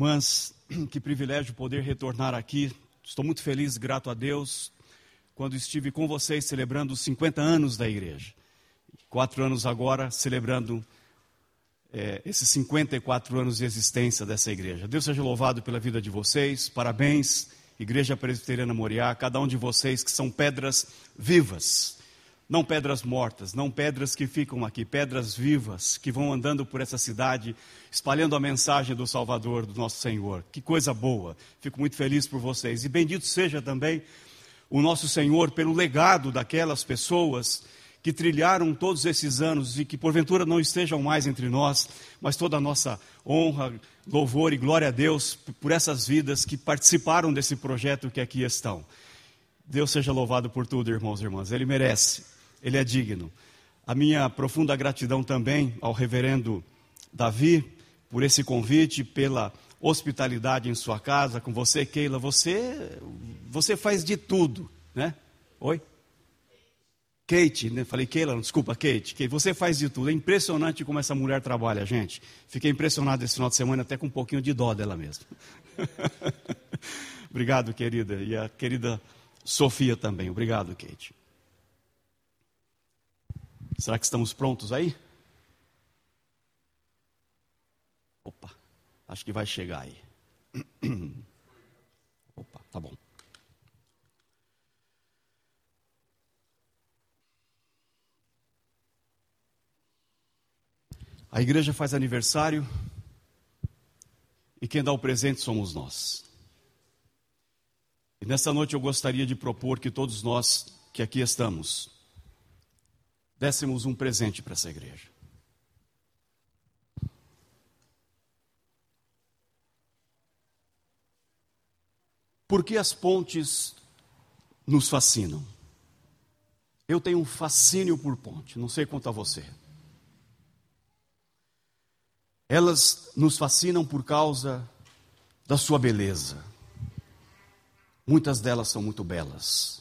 irmãs, que privilégio poder retornar aqui. Estou muito feliz, grato a Deus, quando estive com vocês celebrando os 50 anos da igreja. Quatro anos agora, celebrando é, esses 54 anos de existência dessa igreja. Deus seja louvado pela vida de vocês, parabéns, Igreja Presbiteriana Moriá, cada um de vocês que são pedras vivas não pedras mortas, não pedras que ficam aqui, pedras vivas que vão andando por essa cidade, espalhando a mensagem do Salvador, do nosso Senhor. Que coisa boa. Fico muito feliz por vocês. E bendito seja também o nosso Senhor pelo legado daquelas pessoas que trilharam todos esses anos e que porventura não estejam mais entre nós, mas toda a nossa honra, louvor e glória a Deus por essas vidas que participaram desse projeto que aqui estão. Deus seja louvado por tudo, irmãos e irmãs. Ele merece. Ele é digno. A minha profunda gratidão também ao reverendo Davi por esse convite, pela hospitalidade em sua casa, com você, Keila. Você, você faz de tudo, né? Oi? Kate, né? falei Keila, desculpa, Kate. Kate. Você faz de tudo. É impressionante como essa mulher trabalha, gente. Fiquei impressionado esse final de semana, até com um pouquinho de dó dela mesma. Obrigado, querida. E a querida Sofia também. Obrigado, Kate. Será que estamos prontos aí? Opa, acho que vai chegar aí. Opa, tá bom. A igreja faz aniversário e quem dá o presente somos nós. E nessa noite eu gostaria de propor que todos nós que aqui estamos dessemos um presente para essa igreja. Por que as pontes nos fascinam? Eu tenho um fascínio por ponte, não sei quanto a você. Elas nos fascinam por causa da sua beleza. Muitas delas são muito belas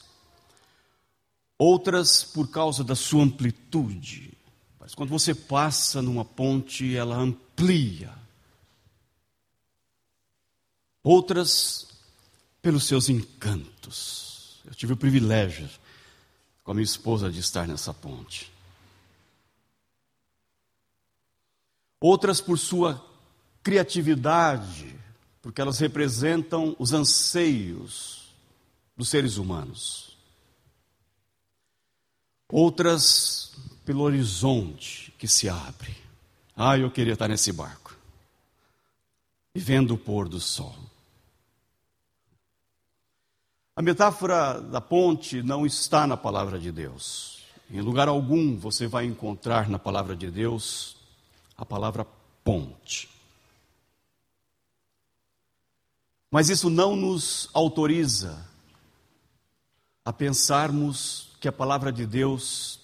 outras por causa da sua amplitude. Mas quando você passa numa ponte, ela amplia. Outras pelos seus encantos. Eu tive o privilégio com a minha esposa de estar nessa ponte. Outras por sua criatividade, porque elas representam os anseios dos seres humanos outras pelo horizonte que se abre. Ah, eu queria estar nesse barco e vendo o pôr do sol. A metáfora da ponte não está na palavra de Deus. Em lugar algum você vai encontrar na palavra de Deus a palavra ponte. Mas isso não nos autoriza a pensarmos que a palavra de Deus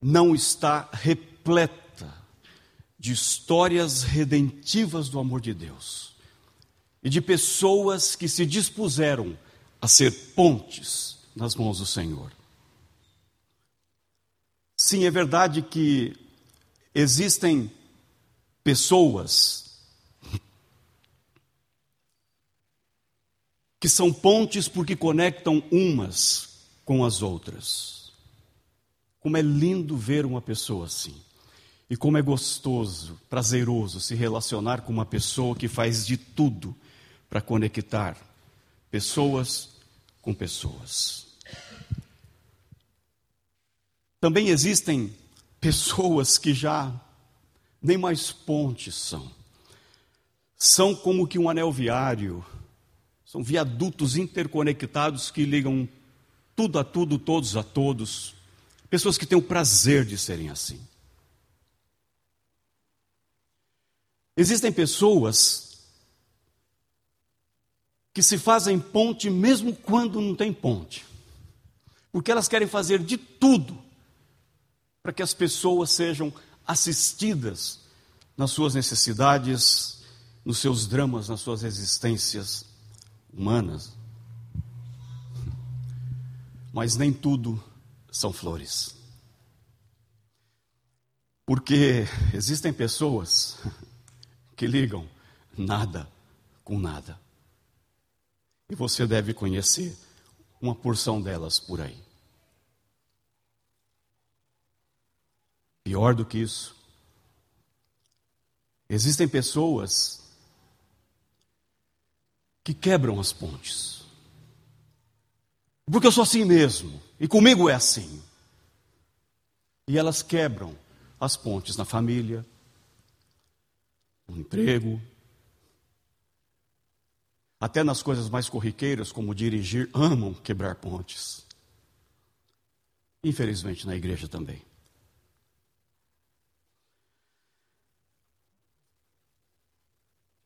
não está repleta de histórias redentivas do amor de Deus e de pessoas que se dispuseram a ser pontes nas mãos do Senhor. Sim, é verdade que existem pessoas que são pontes porque conectam umas com as outras. Como é lindo ver uma pessoa assim. E como é gostoso, prazeroso se relacionar com uma pessoa que faz de tudo para conectar pessoas com pessoas. Também existem pessoas que já nem mais pontes são. São como que um anel viário, são viadutos interconectados que ligam tudo a tudo, todos a todos. Pessoas que têm o prazer de serem assim. Existem pessoas que se fazem ponte mesmo quando não tem ponte, porque elas querem fazer de tudo para que as pessoas sejam assistidas nas suas necessidades, nos seus dramas, nas suas existências humanas mas nem tudo são flores. Porque existem pessoas que ligam nada com nada. E você deve conhecer uma porção delas por aí. Pior do que isso, existem pessoas que quebram as pontes. Porque eu sou assim mesmo, e comigo é assim. E elas quebram as pontes na família, no emprego, até nas coisas mais corriqueiras, como dirigir, amam quebrar pontes. Infelizmente, na igreja também.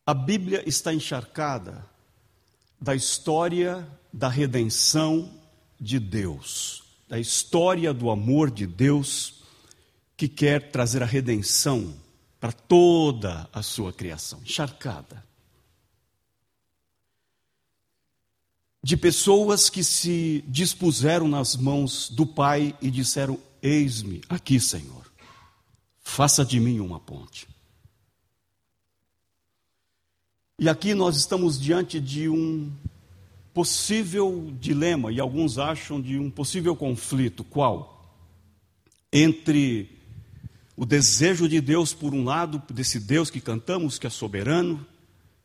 A Bíblia está encharcada da história da redenção de Deus, da história do amor de Deus que quer trazer a redenção para toda a sua criação, encharcada. De pessoas que se dispuseram nas mãos do Pai e disseram: Eis-me aqui, Senhor, faça de mim uma ponte. E aqui nós estamos diante de um possível dilema, e alguns acham de um possível conflito. Qual? Entre o desejo de Deus, por um lado, desse Deus que cantamos, que é soberano,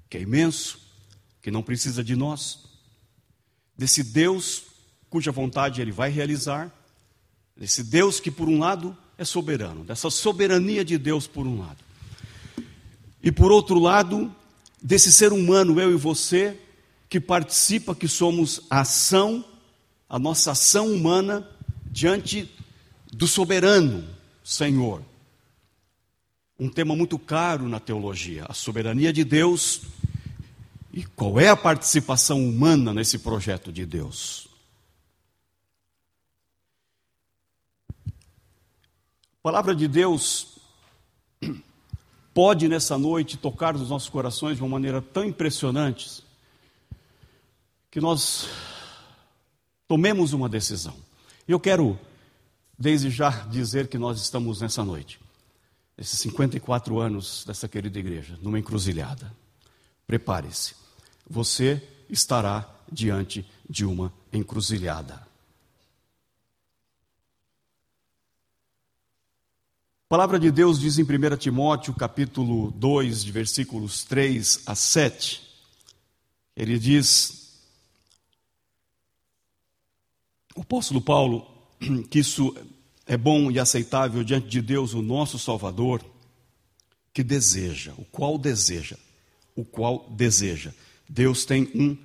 que é imenso, que não precisa de nós, desse Deus cuja vontade ele vai realizar, desse Deus que, por um lado, é soberano, dessa soberania de Deus, por um lado. E por outro lado, desse ser humano, eu e você, que participa, que somos a ação, a nossa ação humana diante do soberano Senhor um tema muito caro na teologia, a soberania de Deus e qual é a participação humana nesse projeto de Deus. A palavra de Deus pode nessa noite tocar nos nossos corações de uma maneira tão impressionante que nós tomemos uma decisão. Eu quero desde já dizer que nós estamos nessa noite esses 54 anos dessa querida igreja, numa encruzilhada. Prepare-se, você estará diante de uma encruzilhada. A palavra de Deus diz em 1 Timóteo, capítulo 2, de versículos 3 a 7. Ele diz: O apóstolo Paulo, que isso é bom e aceitável diante de Deus, o nosso Salvador, que deseja, o qual deseja, o qual deseja. Deus tem um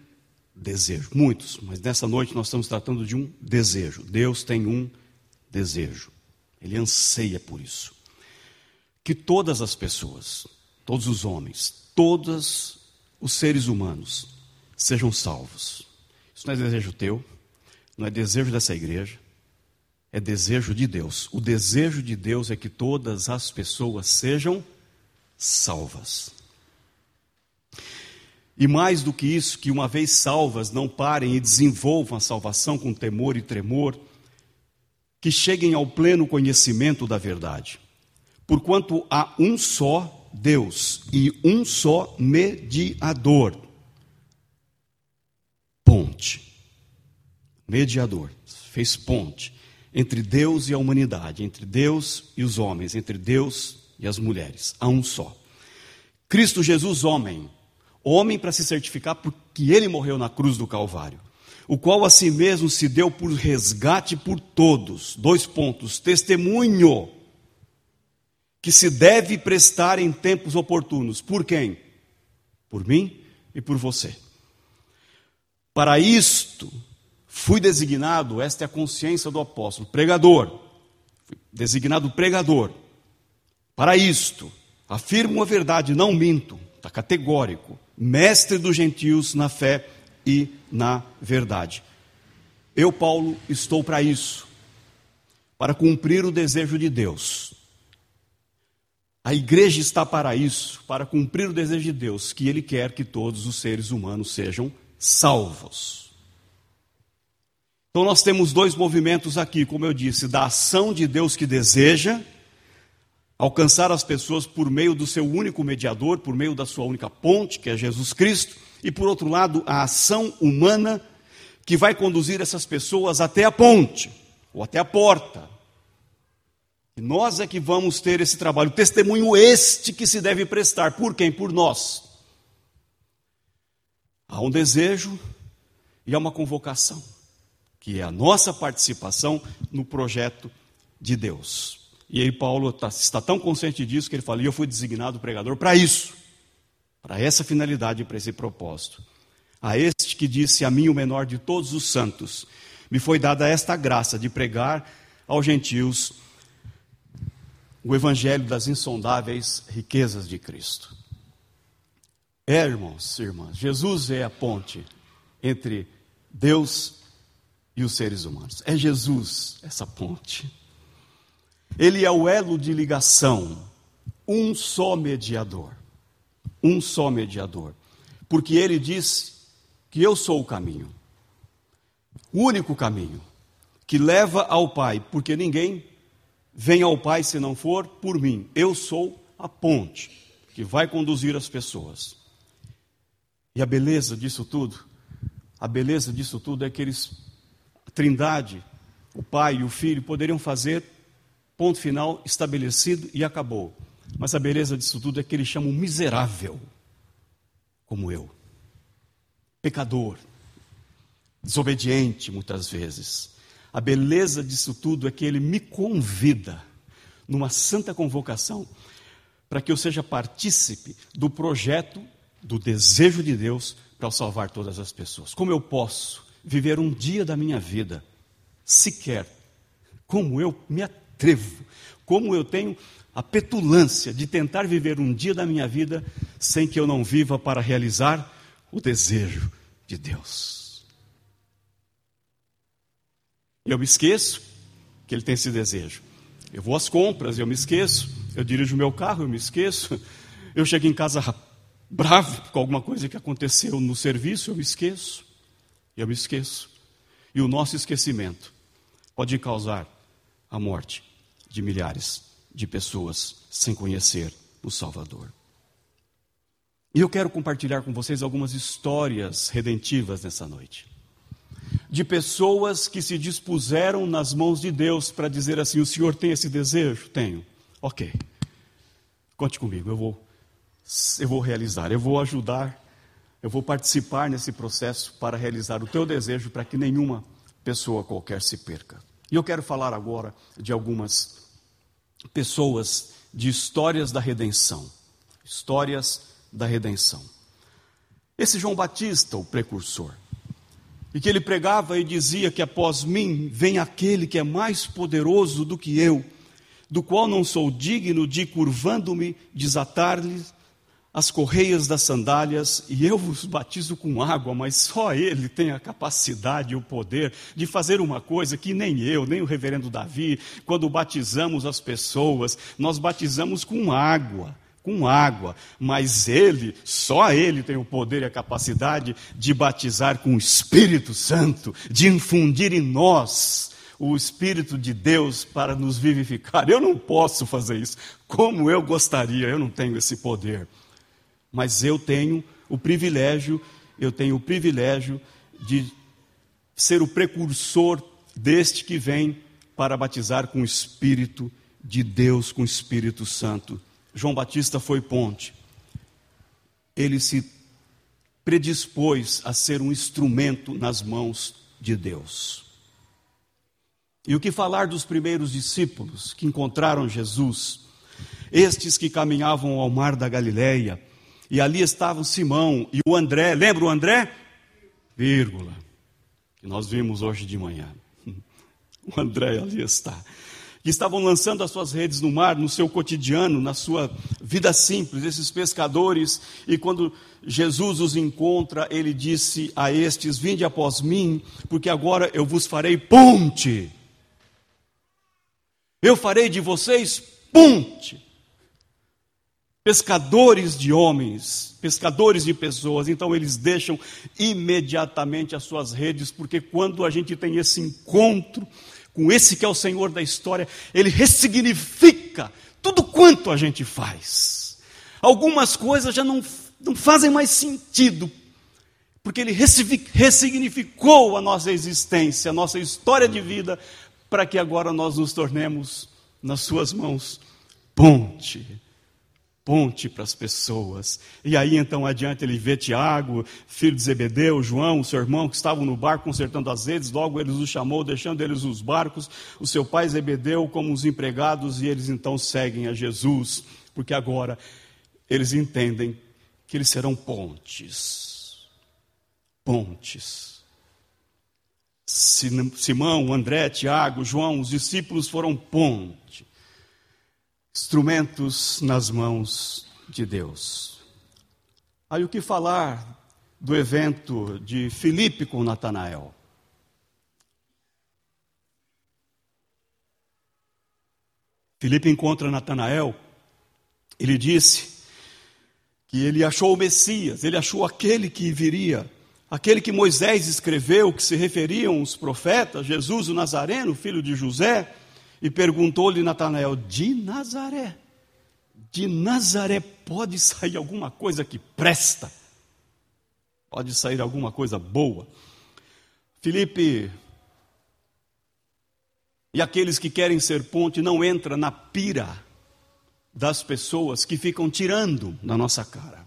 desejo, muitos, mas nessa noite nós estamos tratando de um desejo. Deus tem um desejo, Ele anseia por isso. Que todas as pessoas, todos os homens, todos os seres humanos sejam salvos. Isso não é desejo teu, não é desejo dessa igreja, é desejo de Deus. O desejo de Deus é que todas as pessoas sejam salvas. E mais do que isso, que uma vez salvas, não parem e desenvolvam a salvação com temor e tremor, que cheguem ao pleno conhecimento da verdade. Porquanto há um só Deus e um só mediador. Ponte. Mediador. Fez ponte entre Deus e a humanidade, entre Deus e os homens, entre Deus e as mulheres. Há um só. Cristo Jesus, homem. Homem para se certificar porque ele morreu na cruz do Calvário. O qual a si mesmo se deu por resgate por todos. Dois pontos. Testemunho que se deve prestar em tempos oportunos. Por quem? Por mim e por você. Para isto, Fui designado, esta é a consciência do apóstolo, pregador. Designado pregador. Para isto, afirmo a verdade, não minto, está categórico. Mestre dos gentios na fé e na verdade. Eu, Paulo, estou para isso, para cumprir o desejo de Deus. A igreja está para isso, para cumprir o desejo de Deus, que Ele quer que todos os seres humanos sejam salvos. Então nós temos dois movimentos aqui, como eu disse, da ação de Deus que deseja, alcançar as pessoas por meio do seu único mediador, por meio da sua única ponte, que é Jesus Cristo, e por outro lado, a ação humana que vai conduzir essas pessoas até a ponte ou até a porta. E nós é que vamos ter esse trabalho, testemunho este que se deve prestar por quem? Por nós. Há um desejo e há uma convocação, que é a nossa participação no projeto de Deus. E aí Paulo está, está tão consciente disso que ele fala: e eu fui designado pregador para isso, para essa finalidade, para esse propósito. A este que disse a mim, o menor de todos os santos, me foi dada esta graça de pregar aos gentios o evangelho das insondáveis riquezas de Cristo. É, irmãos e irmãs, Jesus é a ponte entre Deus e os seres humanos. É Jesus essa ponte. Ele é o elo de ligação, um só mediador. Um só mediador. Porque ele disse que eu sou o caminho. O único caminho que leva ao Pai, porque ninguém vem ao Pai se não for por mim. Eu sou a ponte que vai conduzir as pessoas. E a beleza disso tudo, a beleza disso tudo é que eles, a Trindade, o Pai e o Filho poderiam fazer ponto final estabelecido e acabou. Mas a beleza disso tudo é que ele chama um miserável, como eu, pecador, desobediente muitas vezes. A beleza disso tudo é que ele me convida numa santa convocação para que eu seja partícipe do projeto, do desejo de Deus para salvar todas as pessoas. Como eu posso viver um dia da minha vida sequer como eu me atrevo como eu tenho a petulância de tentar viver um dia da minha vida sem que eu não viva para realizar o desejo de Deus. Eu me esqueço que Ele tem esse desejo. Eu vou às compras, eu me esqueço. Eu dirijo meu carro, eu me esqueço. Eu chego em casa bravo com alguma coisa que aconteceu no serviço, eu me esqueço. Eu me esqueço. E o nosso esquecimento pode causar a morte de milhares de pessoas sem conhecer o Salvador. E eu quero compartilhar com vocês algumas histórias redentivas nessa noite. De pessoas que se dispuseram nas mãos de Deus para dizer assim: o Senhor tem esse desejo? Tenho. Ok. Conte comigo, eu vou, eu vou realizar, eu vou ajudar, eu vou participar nesse processo para realizar o teu desejo para que nenhuma pessoa qualquer se perca. E eu quero falar agora de algumas pessoas de histórias da redenção. Histórias da redenção. Esse João Batista, o precursor, e que ele pregava e dizia que após mim vem aquele que é mais poderoso do que eu, do qual não sou digno de, curvando-me, desatar-lhe as correias das sandálias e eu vos batizo com água, mas só Ele tem a capacidade e o poder de fazer uma coisa que nem eu, nem o reverendo Davi, quando batizamos as pessoas, nós batizamos com água. Com água, mas Ele, só Ele tem o poder e a capacidade de batizar com o Espírito Santo, de infundir em nós o Espírito de Deus para nos vivificar. Eu não posso fazer isso, como eu gostaria, eu não tenho esse poder mas eu tenho o privilégio, eu tenho o privilégio de ser o precursor deste que vem para batizar com o Espírito de Deus, com o Espírito Santo. João Batista foi ponte. Ele se predispôs a ser um instrumento nas mãos de Deus. E o que falar dos primeiros discípulos que encontraram Jesus? Estes que caminhavam ao mar da Galileia, e ali estavam Simão e o André. Lembra o André? Vírgula. Que nós vimos hoje de manhã. O André ali está. Que estavam lançando as suas redes no mar, no seu cotidiano, na sua vida simples, esses pescadores. E quando Jesus os encontra, ele disse a estes: Vinde após mim, porque agora eu vos farei ponte. Eu farei de vocês ponte pescadores de homens, pescadores de pessoas, então eles deixam imediatamente as suas redes, porque quando a gente tem esse encontro com esse que é o Senhor da história, ele ressignifica tudo quanto a gente faz. Algumas coisas já não, não fazem mais sentido, porque Ele ressignificou a nossa existência, a nossa história de vida, para que agora nós nos tornemos, nas Suas mãos, ponte ponte para as pessoas. E aí então adiante ele vê Tiago, filho de Zebedeu, João, seu irmão, que estavam no barco consertando as redes, logo ele os chamou, deixando eles os barcos, o seu pai Zebedeu como os empregados, e eles então seguem a Jesus, porque agora eles entendem que eles serão pontes. Pontes. Simão, André, Tiago, João, os discípulos foram pontes instrumentos nas mãos de Deus. Aí o que falar do evento de Filipe com Natanael? Filipe encontra Natanael, ele disse que ele achou o Messias, ele achou aquele que viria, aquele que Moisés escreveu, que se referiam os profetas, Jesus o Nazareno, filho de José. E perguntou-lhe Natanael: De Nazaré? De Nazaré pode sair alguma coisa que presta? Pode sair alguma coisa boa? Felipe e aqueles que querem ser ponte não entra na pira das pessoas que ficam tirando na nossa cara.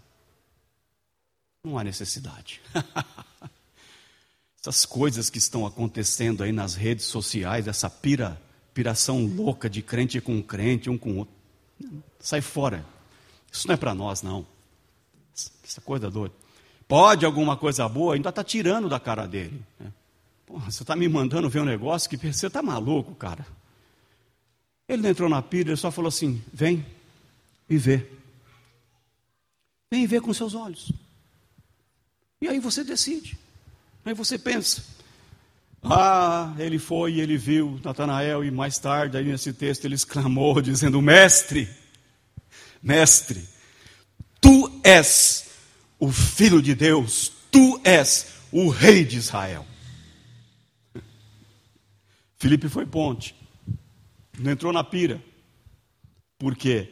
Não há necessidade. Essas coisas que estão acontecendo aí nas redes sociais, essa pira piração louca de crente com crente, um com outro. Sai fora. Isso não é para nós, não. Essa coisa doida. Pode alguma coisa boa, ainda está tirando da cara dele. Né? Porra, você está me mandando ver um negócio que você está maluco, cara. Ele não entrou na pira, ele só falou assim: vem e vê. Vem e vê com seus olhos. E aí você decide. Aí você pensa. Ah, ele foi e ele viu Natanael, e mais tarde, aí nesse texto, ele exclamou, dizendo: Mestre, mestre, tu és o filho de Deus, tu és o rei de Israel. Felipe foi ponte, não entrou na pira, porque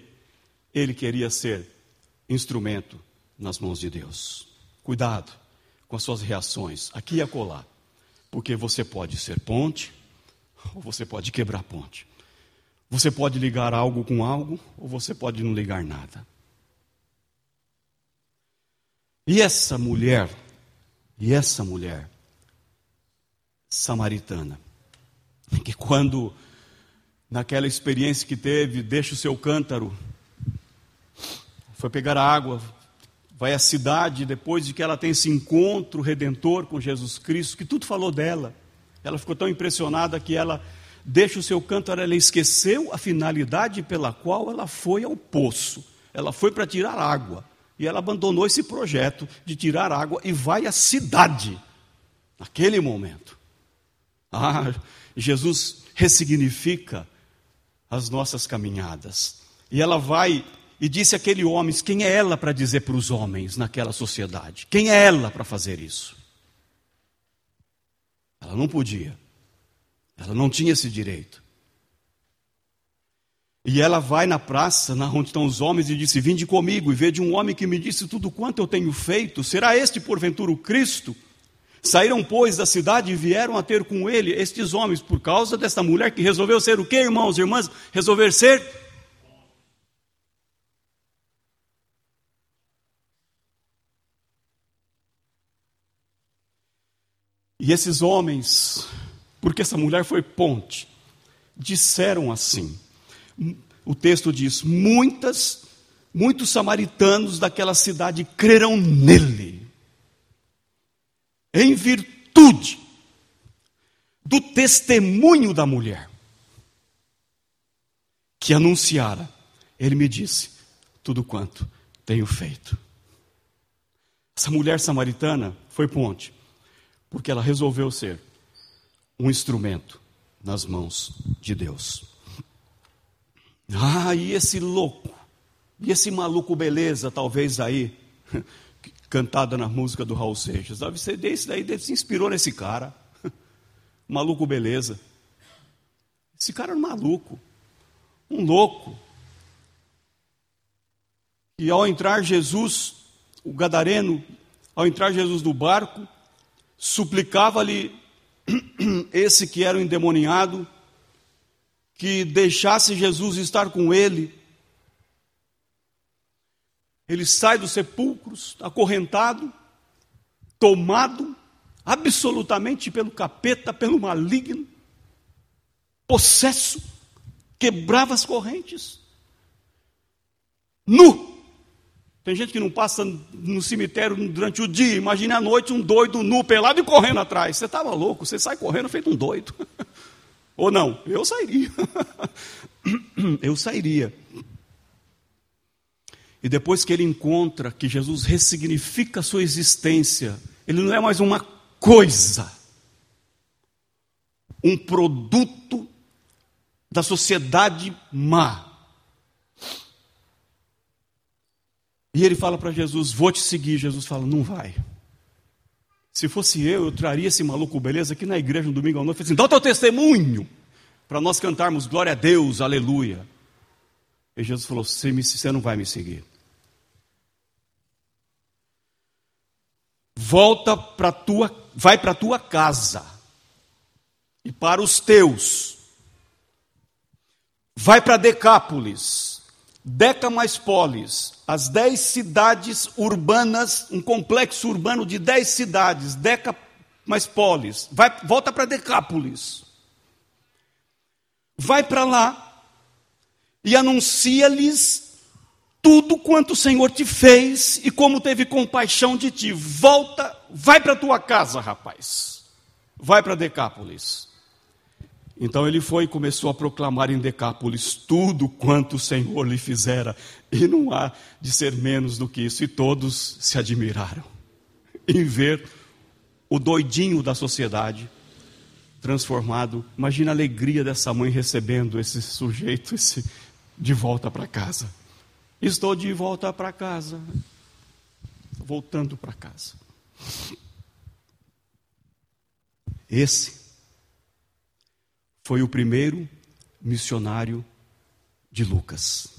ele queria ser instrumento nas mãos de Deus. Cuidado com as suas reações, aqui e acolá. Porque você pode ser ponte, ou você pode quebrar ponte. Você pode ligar algo com algo, ou você pode não ligar nada. E essa mulher, e essa mulher samaritana, que quando, naquela experiência que teve, deixa o seu cântaro, foi pegar a água, vai à cidade depois de que ela tem esse encontro redentor com Jesus Cristo, que tudo falou dela. Ela ficou tão impressionada que ela deixa o seu canto, ela esqueceu a finalidade pela qual ela foi ao poço. Ela foi para tirar água. E ela abandonou esse projeto de tirar água e vai à cidade, naquele momento. Ah, Jesus ressignifica as nossas caminhadas. E ela vai e disse aquele homem: Quem é ela para dizer para os homens naquela sociedade? Quem é ela para fazer isso? Ela não podia. Ela não tinha esse direito. E ela vai na praça, na onde estão os homens, e disse: Vinde comigo e vede um homem que me disse tudo quanto eu tenho feito. Será este, porventura, o Cristo? Saíram, pois, da cidade e vieram a ter com ele estes homens, por causa desta mulher que resolveu ser o que, irmãos e irmãs? Resolver ser E esses homens, porque essa mulher foi ponte, disseram assim. O texto diz: muitas, muitos samaritanos daquela cidade creram nele, em virtude do testemunho da mulher que anunciara. Ele me disse: tudo quanto tenho feito. Essa mulher samaritana foi ponte porque ela resolveu ser um instrumento nas mãos de Deus. Ah, e esse louco, e esse maluco beleza, talvez aí, cantada na música do Raul Seixas, deve ser desse daí, deve se inspirou nesse cara, maluco beleza. Esse cara era um maluco, um louco, E ao entrar Jesus, o gadareno, ao entrar Jesus no barco, suplicava-lhe esse que era o endemoniado que deixasse Jesus estar com ele. Ele sai dos sepulcros, acorrentado, tomado absolutamente pelo capeta, pelo maligno, possesso, quebrava as correntes, nu. Tem gente que não passa no cemitério durante o dia, imagine à noite um doido nu, pelado e correndo atrás. Você estava louco, você sai correndo feito um doido. Ou não? Eu sairia. Eu sairia. E depois que ele encontra que Jesus ressignifica a sua existência, ele não é mais uma coisa, um produto da sociedade má. E ele fala para Jesus: Vou te seguir. Jesus fala: Não vai. Se fosse eu, eu traria esse maluco beleza aqui na igreja no domingo à noite assim: dá o teu testemunho para nós cantarmos glória a Deus, aleluia. E Jesus falou: você, me, você não vai me seguir. Volta para tua, vai para tua casa e para os teus. Vai para Decápolis Deca mais polis, as dez cidades urbanas, um complexo urbano de dez cidades, Deca mais polis, vai, volta para Decápolis. Vai para lá e anuncia-lhes tudo quanto o Senhor te fez e como teve compaixão de ti. Volta, vai para tua casa, rapaz. Vai para Decápolis. Então ele foi e começou a proclamar em Decápolis tudo quanto o Senhor lhe fizera, e não há de ser menos do que isso, e todos se admiraram em ver o doidinho da sociedade transformado. Imagina a alegria dessa mãe recebendo esse sujeito esse, de volta para casa. Estou de volta para casa, voltando para casa. Esse foi o primeiro missionário de Lucas.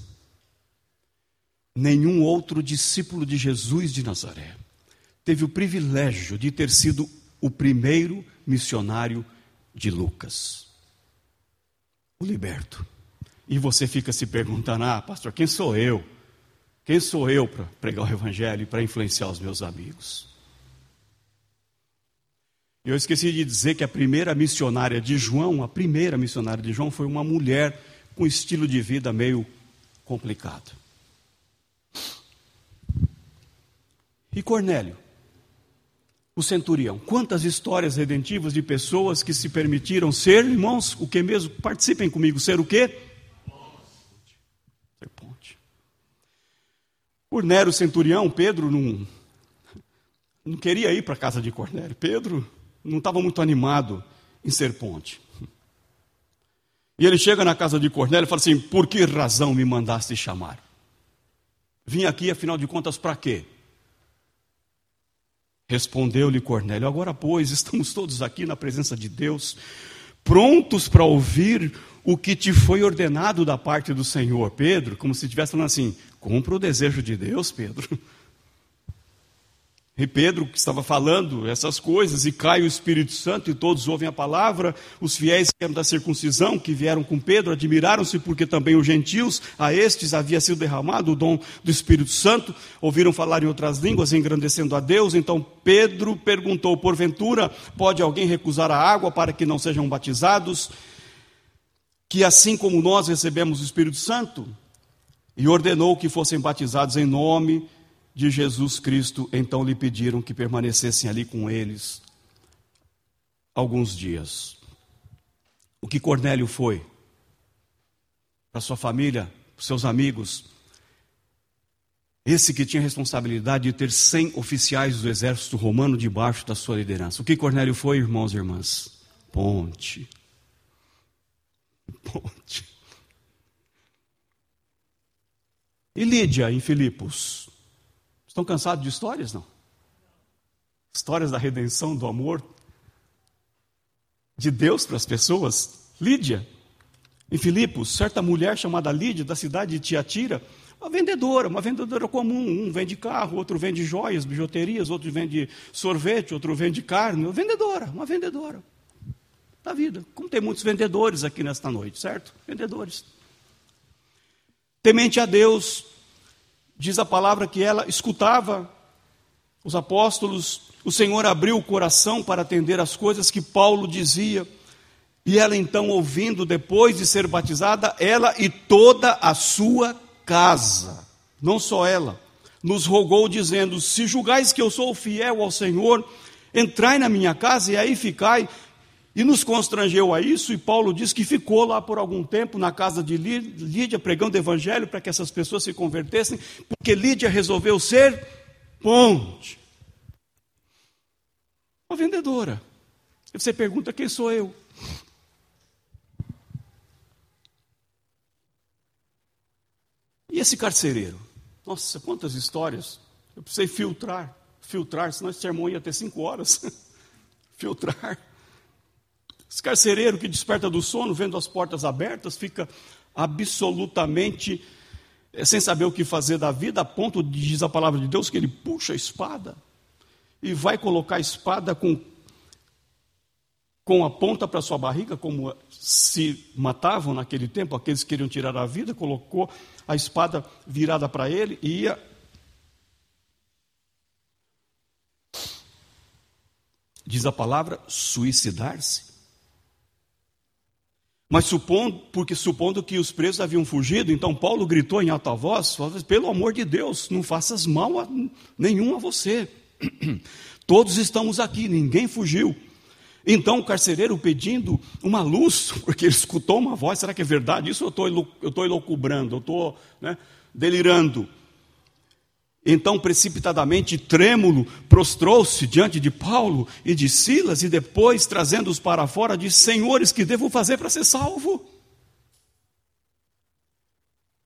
Nenhum outro discípulo de Jesus de Nazaré teve o privilégio de ter sido o primeiro missionário de Lucas. O liberto. E você fica se perguntando: ah, pastor, quem sou eu? Quem sou eu para pregar o evangelho e para influenciar os meus amigos? Eu esqueci de dizer que a primeira missionária de João, a primeira missionária de João, foi uma mulher com estilo de vida meio complicado. E Cornélio, o centurião, quantas histórias redentivas de pessoas que se permitiram ser, irmãos, o que mesmo? Participem comigo, ser o quê? Ser ponte. Cornélio, centurião, Pedro não, não queria ir para a casa de Cornélio. Pedro não estava muito animado em ser ponte. E ele chega na casa de Cornélio e fala assim: Por que razão me mandaste chamar? Vim aqui, afinal de contas, para quê? Respondeu-lhe Cornélio: Agora, pois, estamos todos aqui na presença de Deus, prontos para ouvir o que te foi ordenado da parte do Senhor. Pedro, como se estivesse falando assim: Cumpra o desejo de Deus, Pedro. E Pedro que estava falando essas coisas, e cai o Espírito Santo, e todos ouvem a palavra. Os fiéis que eram da circuncisão, que vieram com Pedro, admiraram-se, porque também os gentios, a estes havia sido derramado o dom do Espírito Santo, ouviram falar em outras línguas, engrandecendo a Deus. Então Pedro perguntou: porventura, pode alguém recusar a água para que não sejam batizados? Que assim como nós recebemos o Espírito Santo? E ordenou que fossem batizados em nome de de Jesus Cristo, então lhe pediram que permanecessem ali com eles alguns dias. O que Cornélio foi para sua família, para seus amigos, esse que tinha responsabilidade de ter 100 oficiais do exército romano debaixo da sua liderança. O que Cornélio foi, irmãos e irmãs? Ponte. Ponte. E Lídia, em Filipos? Estão cansados de histórias? Não. Histórias da redenção, do amor de Deus para as pessoas. Lídia, em Filipos, certa mulher chamada Lídia, da cidade de Tiatira, Uma vendedora, uma vendedora comum. Um vende carro, outro vende joias, bijuterias, outro vende sorvete, outro vende carne. Uma vendedora, uma vendedora. Da vida. Como tem muitos vendedores aqui nesta noite, certo? Vendedores. Temente a Deus, diz a palavra que ela escutava os apóstolos, o Senhor abriu o coração para atender as coisas que Paulo dizia. E ela então, ouvindo, depois de ser batizada, ela e toda a sua casa, não só ela, nos rogou, dizendo: Se julgais que eu sou fiel ao Senhor, entrai na minha casa e aí ficai. E nos constrangeu a isso, e Paulo diz que ficou lá por algum tempo na casa de Lídia, pregando o evangelho para que essas pessoas se convertessem, porque Lídia resolveu ser ponte. Uma vendedora. E você pergunta: quem sou eu? E esse carcereiro? Nossa, quantas histórias. Eu precisei filtrar, filtrar, senão esse sermão ia ter cinco horas. filtrar. Esse carcereiro que desperta do sono, vendo as portas abertas, fica absolutamente é, sem saber o que fazer da vida, a ponto de, diz a palavra de Deus, que ele puxa a espada e vai colocar a espada com, com a ponta para sua barriga, como se matavam naquele tempo, aqueles que queriam tirar a vida, colocou a espada virada para ele e ia. Diz a palavra suicidar-se. Mas supondo, porque supondo que os presos haviam fugido, então Paulo gritou em alta voz: pelo amor de Deus, não faças mal a nenhum a você. Todos estamos aqui, ninguém fugiu. Então o carcereiro pedindo uma luz, porque ele escutou uma voz, será que é verdade? Isso eu estou elocubrando, eu estou né, delirando. Então, precipitadamente, trêmulo, prostrou-se diante de Paulo e de Silas, e depois, trazendo-os para fora, disse: Senhores, que devo fazer para ser salvo?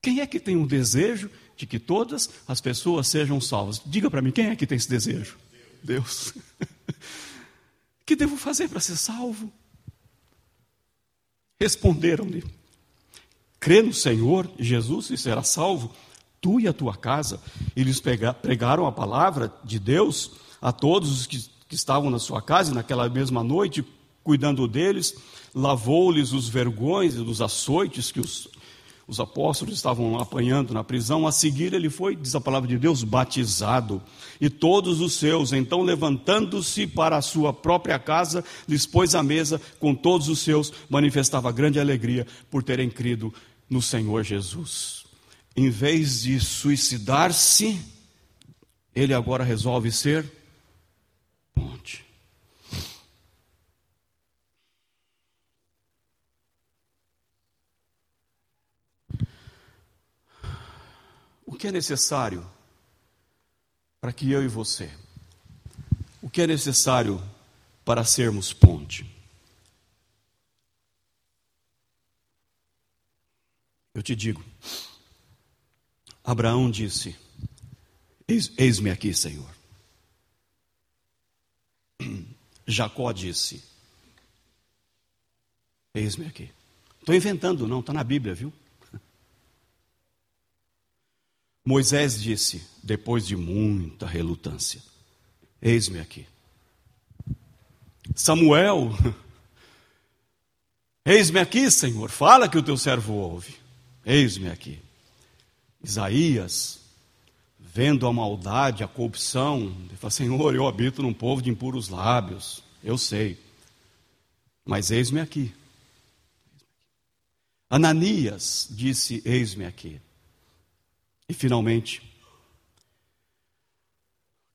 Quem é que tem um desejo de que todas as pessoas sejam salvas? Diga para mim, quem é que tem esse desejo? Deus. que devo fazer para ser salvo? Responderam-lhe: Crê no Senhor Jesus e será salvo, tu e a tua casa. Eles pregaram a palavra de Deus a todos os que, que estavam na sua casa, e naquela mesma noite, cuidando deles, lavou-lhes os vergões e os açoites que os os apóstolos estavam apanhando na prisão. A seguir, ele foi, diz a palavra de Deus, batizado. E todos os seus, então levantando-se para a sua própria casa, lhes pôs à mesa com todos os seus, manifestava grande alegria por terem crido no Senhor Jesus. Em vez de suicidar-se, ele agora resolve ser ponte. O que é necessário para que eu e você, o que é necessário para sermos ponte? Eu te digo, Abraão disse: Eis-me aqui, Senhor. Jacó disse: Eis-me aqui. Estou inventando, não, está na Bíblia, viu? Moisés disse, depois de muita relutância: Eis-me aqui. Samuel, eis-me aqui, Senhor, fala que o teu servo ouve. Eis-me aqui. Isaías, vendo a maldade, a corrupção, ele fala: Senhor, eu habito num povo de impuros lábios, eu sei, mas eis-me aqui. Ananias disse: Eis-me aqui. E finalmente,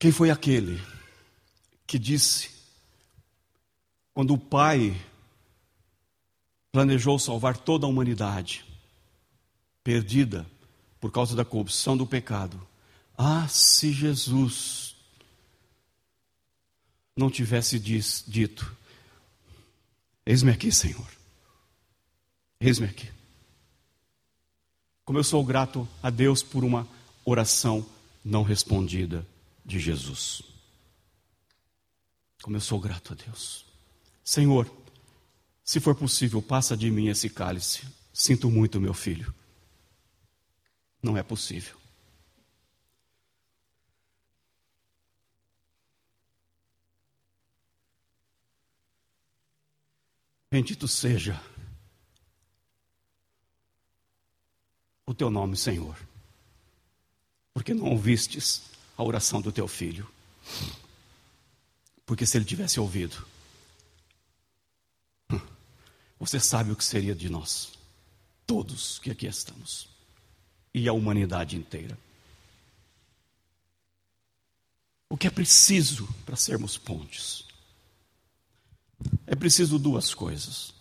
quem foi aquele que disse, quando o Pai planejou salvar toda a humanidade, perdida por causa da corrupção do pecado, ah, se Jesus não tivesse diz, dito: Eis-me aqui, Senhor, eis-me aqui. Como eu sou grato a Deus por uma oração não respondida de Jesus. Como eu sou grato a Deus. Senhor, se for possível, passa de mim esse cálice. Sinto muito, meu filho. Não é possível. Bendito seja o teu nome, Senhor, porque não ouvistes a oração do teu filho. Porque se ele tivesse ouvido, você sabe o que seria de nós, todos que aqui estamos, e a humanidade inteira. O que é preciso para sermos pontes? É preciso duas coisas.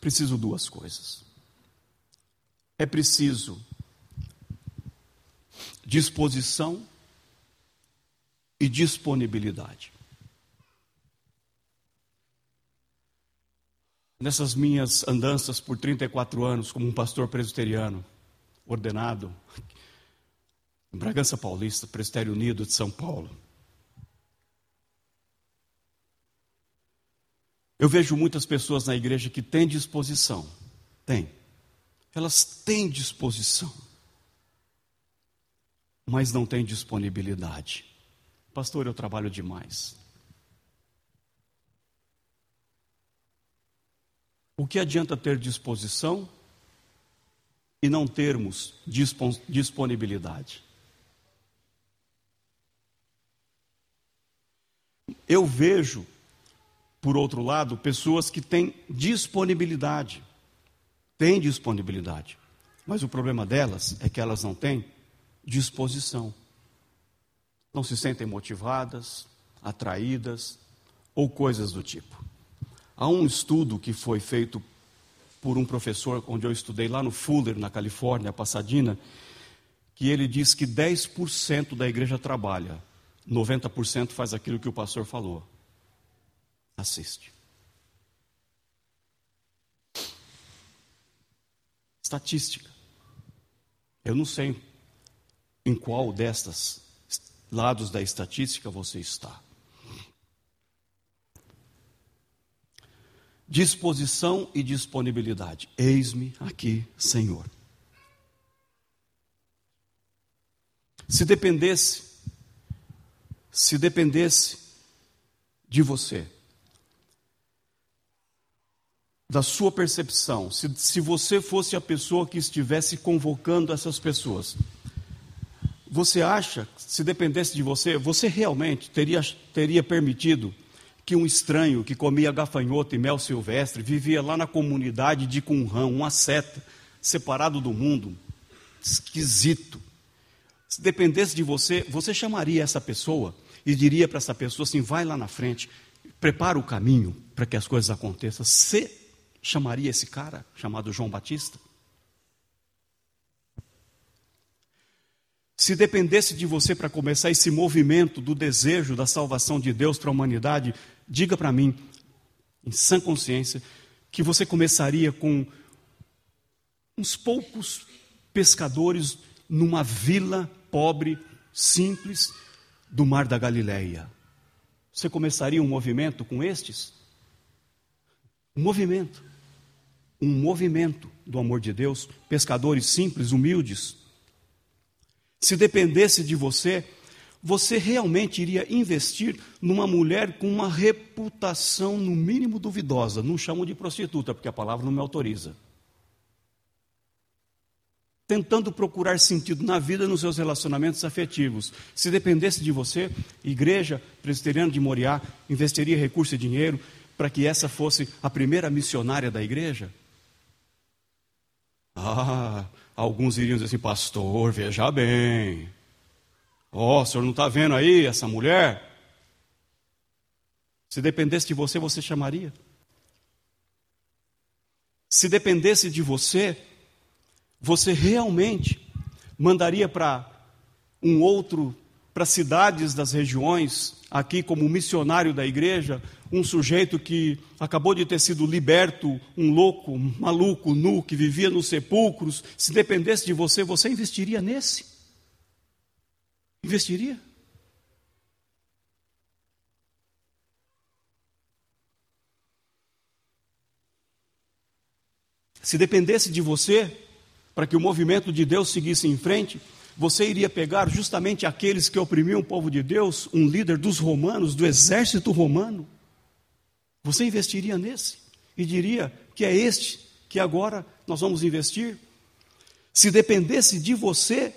Preciso duas coisas é preciso disposição e disponibilidade. Nessas minhas andanças por 34 anos como um pastor presbiteriano, ordenado em Bragança Paulista, Presbitério Unido de São Paulo, eu vejo muitas pessoas na igreja que têm disposição, têm, elas têm disposição, mas não têm disponibilidade. Pastor, eu trabalho demais. O que adianta ter disposição e não termos disponibilidade? Eu vejo, por outro lado, pessoas que têm disponibilidade, têm disponibilidade, mas o problema delas é que elas não têm disposição. Não se sentem motivadas, atraídas ou coisas do tipo. Há um estudo que foi feito por um professor onde eu estudei lá no Fuller, na Califórnia, Pasadena, que ele diz que 10% da igreja trabalha, 90% faz aquilo que o pastor falou. Assiste. estatística. Eu não sei em qual destas lados da estatística você está. Disposição e disponibilidade. Eis-me aqui, Senhor. Se dependesse, se dependesse de você, da sua percepção, se, se você fosse a pessoa que estivesse convocando essas pessoas, você acha, se dependesse de você, você realmente teria, teria permitido que um estranho que comia gafanhoto e mel silvestre, vivia lá na comunidade de Qumran, uma seta, separado do mundo, esquisito. Se dependesse de você, você chamaria essa pessoa e diria para essa pessoa assim: vai lá na frente, prepara o caminho para que as coisas aconteçam. Se chamaria esse cara, chamado João Batista? Se dependesse de você para começar esse movimento do desejo da salvação de Deus para a humanidade, diga para mim, em sã consciência, que você começaria com uns poucos pescadores numa vila pobre, simples, do Mar da Galileia. Você começaria um movimento com estes? Um movimento um movimento do amor de Deus, pescadores simples, humildes. Se dependesse de você, você realmente iria investir numa mulher com uma reputação, no mínimo, duvidosa. Não chamo de prostituta, porque a palavra não me autoriza. Tentando procurar sentido na vida nos seus relacionamentos afetivos. Se dependesse de você, Igreja Presbiteriana de Moriá investiria recurso e dinheiro para que essa fosse a primeira missionária da igreja? Ah, alguns iriam dizer assim, pastor, veja bem. Ó, oh, o senhor não está vendo aí essa mulher? Se dependesse de você, você chamaria. Se dependesse de você, você realmente mandaria para um outro, para cidades das regiões, aqui como missionário da igreja, um sujeito que acabou de ter sido liberto, um louco, um maluco, nu, que vivia nos sepulcros, se dependesse de você, você investiria nesse? Investiria? Se dependesse de você, para que o movimento de Deus seguisse em frente, você iria pegar justamente aqueles que oprimiam o povo de Deus, um líder dos romanos, do exército romano. Você investiria nesse e diria que é este que agora nós vamos investir? Se dependesse de você,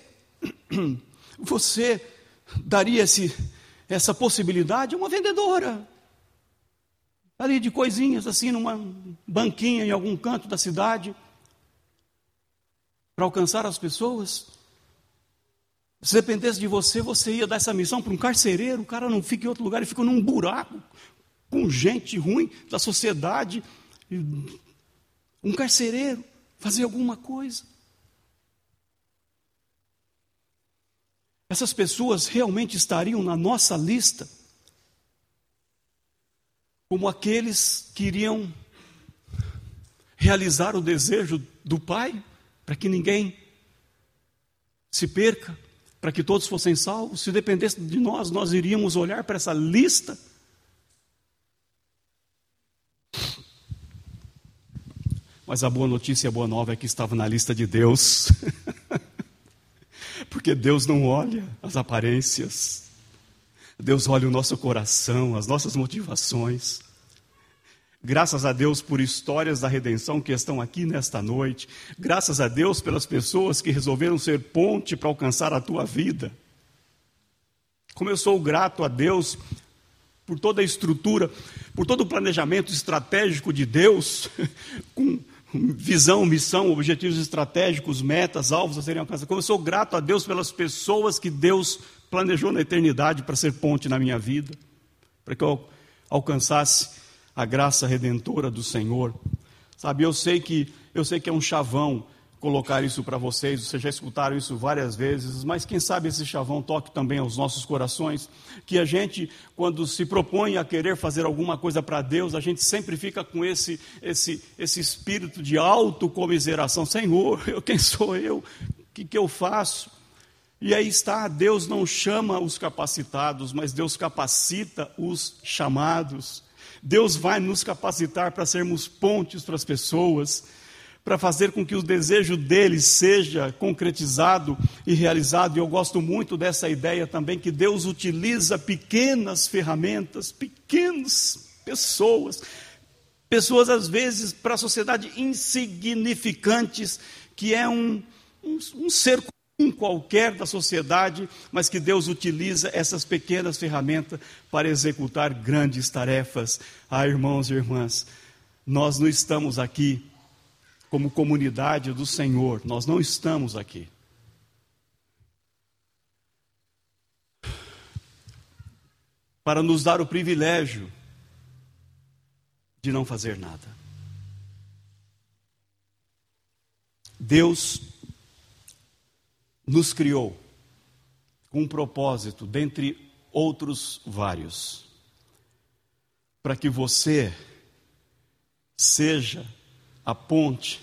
você daria esse, essa possibilidade a uma vendedora, ali de coisinhas, assim, numa banquinha em algum canto da cidade, para alcançar as pessoas. Se dependesse de você, você ia dar essa missão para um carcereiro, o cara não fica em outro lugar, ele fica num buraco, com gente ruim da sociedade. Um carcereiro, fazer alguma coisa. Essas pessoas realmente estariam na nossa lista como aqueles que iriam realizar o desejo do Pai, para que ninguém se perca, para que todos fossem salvos. Se dependesse de nós, nós iríamos olhar para essa lista. Mas a boa notícia a boa nova é que estava na lista de Deus. Porque Deus não olha as aparências. Deus olha o nosso coração, as nossas motivações. Graças a Deus por histórias da redenção que estão aqui nesta noite. Graças a Deus pelas pessoas que resolveram ser ponte para alcançar a tua vida. Como eu sou grato a Deus por toda a estrutura, por todo o planejamento estratégico de Deus, com visão, missão, objetivos estratégicos, metas, alvos a serem alcançados. Como eu sou grato a Deus pelas pessoas que Deus planejou na eternidade para ser ponte na minha vida, para que eu alcançasse a graça redentora do Senhor. Sabe, eu sei que eu sei que é um chavão colocar isso para vocês, vocês já escutaram isso várias vezes, mas quem sabe esse chavão toque também aos nossos corações, que a gente, quando se propõe a querer fazer alguma coisa para Deus, a gente sempre fica com esse, esse, esse espírito de autocomiseração: Senhor, eu, quem sou eu? O que, que eu faço? E aí está, Deus não chama os capacitados, mas Deus capacita os chamados. Deus vai nos capacitar para sermos pontes para as pessoas, para fazer com que o desejo deles seja concretizado e realizado. E eu gosto muito dessa ideia também que Deus utiliza pequenas ferramentas, pequenas pessoas, pessoas às vezes para a sociedade insignificantes, que é um, um, um ser qualquer da sociedade, mas que Deus utiliza essas pequenas ferramentas para executar grandes tarefas. Ah, irmãos e irmãs, nós não estamos aqui como comunidade do Senhor, nós não estamos aqui. Para nos dar o privilégio de não fazer nada. Deus nos criou com um propósito, dentre outros vários, para que você seja a ponte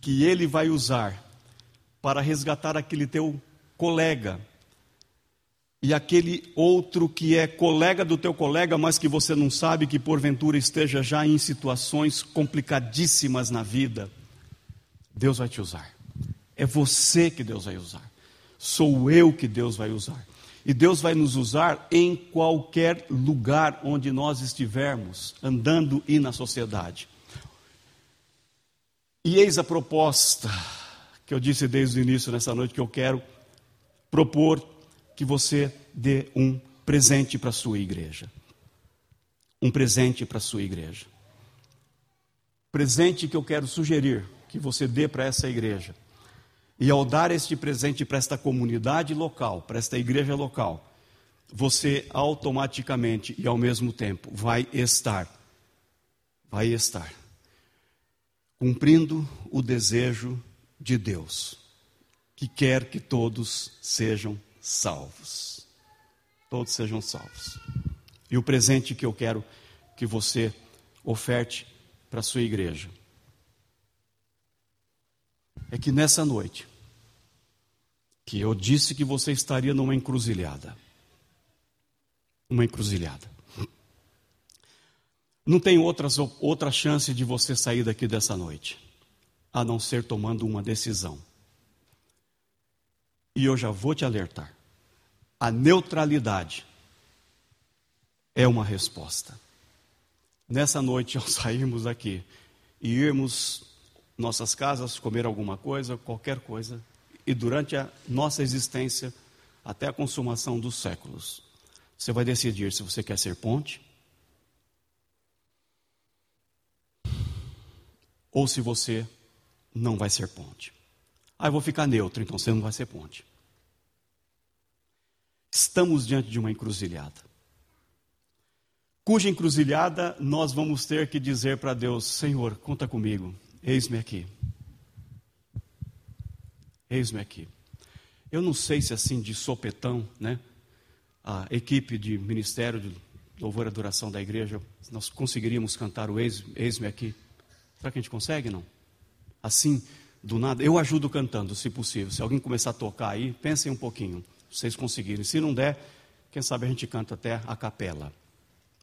que ele vai usar para resgatar aquele teu colega e aquele outro que é colega do teu colega, mas que você não sabe que porventura esteja já em situações complicadíssimas na vida. Deus vai te usar. É você que Deus vai usar. Sou eu que Deus vai usar. E Deus vai nos usar em qualquer lugar onde nós estivermos, andando e na sociedade. E eis a proposta que eu disse desde o início nessa noite que eu quero propor que você dê um presente para a sua igreja. Um presente para a sua igreja. Presente que eu quero sugerir que você dê para essa igreja e ao dar este presente para esta comunidade local, para esta igreja local, você automaticamente e ao mesmo tempo vai estar, vai estar cumprindo o desejo de Deus, que quer que todos sejam salvos. Todos sejam salvos. E o presente que eu quero que você oferte para a sua igreja é que nessa noite, que eu disse que você estaria numa encruzilhada. Uma encruzilhada. Não tem outras, outra chance de você sair daqui dessa noite. a não ser tomando uma decisão. E eu já vou te alertar: a neutralidade é uma resposta. Nessa noite, ao sairmos daqui e irmos nossas casas comer alguma coisa, qualquer coisa, e durante a nossa existência, até a consumação dos séculos, você vai decidir se você quer ser ponte ou se você não vai ser ponte. Ah, eu vou ficar neutro, então você não vai ser ponte. Estamos diante de uma encruzilhada. Cuja encruzilhada nós vamos ter que dizer para Deus: Senhor, conta comigo, eis-me aqui. Eis-me aqui. Eu não sei se assim de sopetão, né? A equipe de ministério de louvor e adoração da igreja, nós conseguiríamos cantar o eis-me aqui. Será que a gente consegue, não? Assim, do nada. Eu ajudo cantando, se possível. Se alguém começar a tocar aí, pensem um pouquinho. Vocês conseguirem. Se não der, quem sabe a gente canta até a capela.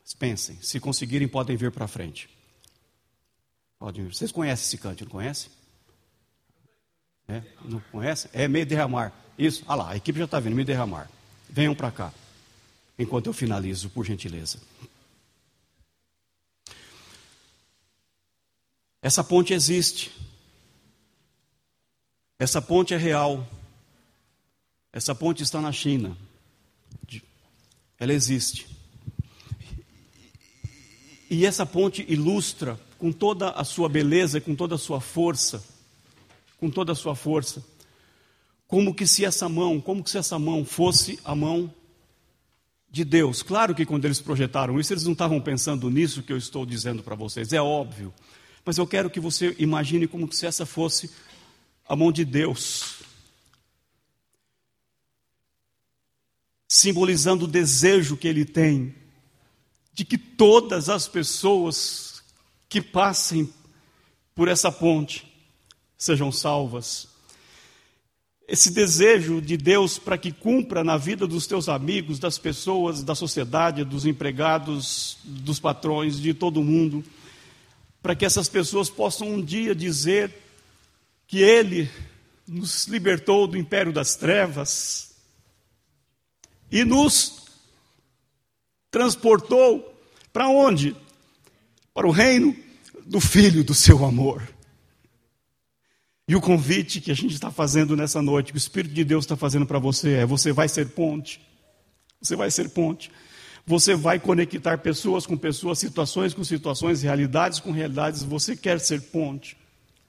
Mas pensem. Se conseguirem, podem vir para frente. Podem vir. Vocês conhecem esse canto, não conhecem? É? Não conhecem? É meio derramar. Isso. Ah lá, a equipe já está vindo, me derramar. Venham para cá. Enquanto eu finalizo, por gentileza. Essa ponte existe. Essa ponte é real. Essa ponte está na China. Ela existe. E essa ponte ilustra com toda a sua beleza, com toda a sua força, com toda a sua força, como que se essa mão, como que se essa mão fosse a mão de Deus. Claro que quando eles projetaram isso, eles não estavam pensando nisso que eu estou dizendo para vocês, é óbvio. Mas eu quero que você imagine como se essa fosse a mão de Deus. Simbolizando o desejo que ele tem de que todas as pessoas que passem por essa ponte sejam salvas. Esse desejo de Deus para que cumpra na vida dos teus amigos, das pessoas, da sociedade, dos empregados, dos patrões, de todo mundo para que essas pessoas possam um dia dizer que Ele nos libertou do império das trevas e nos transportou para onde? Para o reino do Filho do seu amor. E o convite que a gente está fazendo nessa noite, que o Espírito de Deus está fazendo para você é: você vai ser ponte. Você vai ser ponte. Você vai conectar pessoas com pessoas, situações com situações, realidades com realidades. Você quer ser ponte.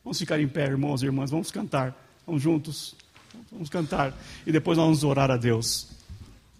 Vamos ficar em pé, irmãos e irmãs. Vamos cantar. Vamos juntos. Vamos cantar. E depois nós vamos orar a Deus.